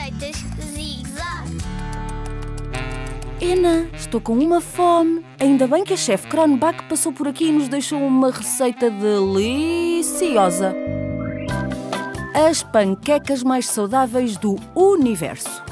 Receitas Zig-Zag. Ena, estou com uma fome. Ainda bem que a chefe Kronbach passou por aqui e nos deixou uma receita deliciosa. As panquecas mais saudáveis do universo.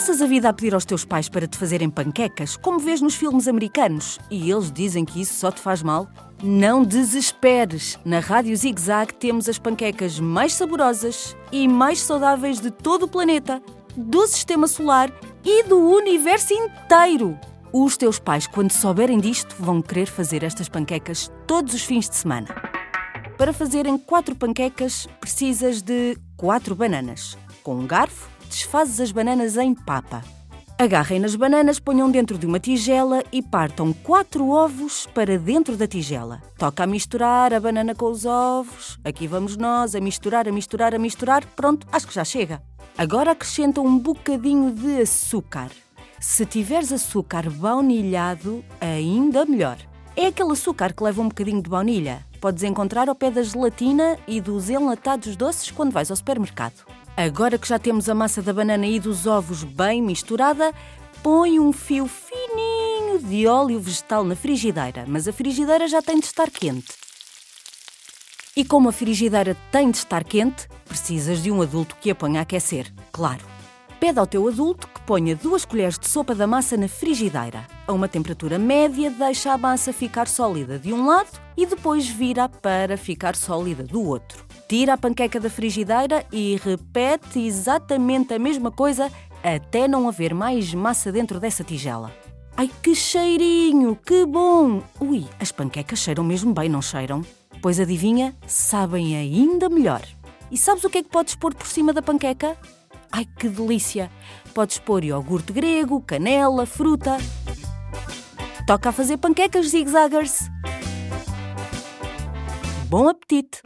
Passas a vida a pedir aos teus pais para te fazerem panquecas, como vês nos filmes americanos, e eles dizem que isso só te faz mal? Não desesperes! Na Rádio Zig Zag temos as panquecas mais saborosas e mais saudáveis de todo o planeta, do sistema solar e do universo inteiro. Os teus pais, quando souberem disto, vão querer fazer estas panquecas todos os fins de semana. Para fazerem quatro panquecas, precisas de quatro bananas. Com um garfo, desfazes as bananas em papa. Agarrem nas bananas, ponham dentro de uma tigela e partam quatro ovos para dentro da tigela. Toca a misturar a banana com os ovos. Aqui vamos nós a misturar, a misturar, a misturar. Pronto, acho que já chega. Agora acrescenta um bocadinho de açúcar. Se tiveres açúcar baunilhado, ainda melhor. É aquele açúcar que leva um bocadinho de baunilha. Podes encontrar ao pé da gelatina e dos enlatados doces quando vais ao supermercado. Agora que já temos a massa da banana e dos ovos bem misturada, põe um fio fininho de óleo vegetal na frigideira, mas a frigideira já tem de estar quente. E como a frigideira tem de estar quente, precisas de um adulto que a ponha a aquecer, claro. Pede ao teu adulto que ponha duas colheres de sopa da massa na frigideira. A uma temperatura média, deixa a massa ficar sólida de um lado e depois vira para ficar sólida do outro. Tira a panqueca da frigideira e repete exatamente a mesma coisa até não haver mais massa dentro dessa tigela. Ai, que cheirinho! Que bom! Ui, as panquecas cheiram mesmo bem, não cheiram? Pois adivinha, sabem ainda melhor. E sabes o que é que podes pôr por cima da panqueca? Ai, que delícia! Podes pôr iogurte grego, canela, fruta. Toca a fazer panquecas zigzaggers. Bom apetite!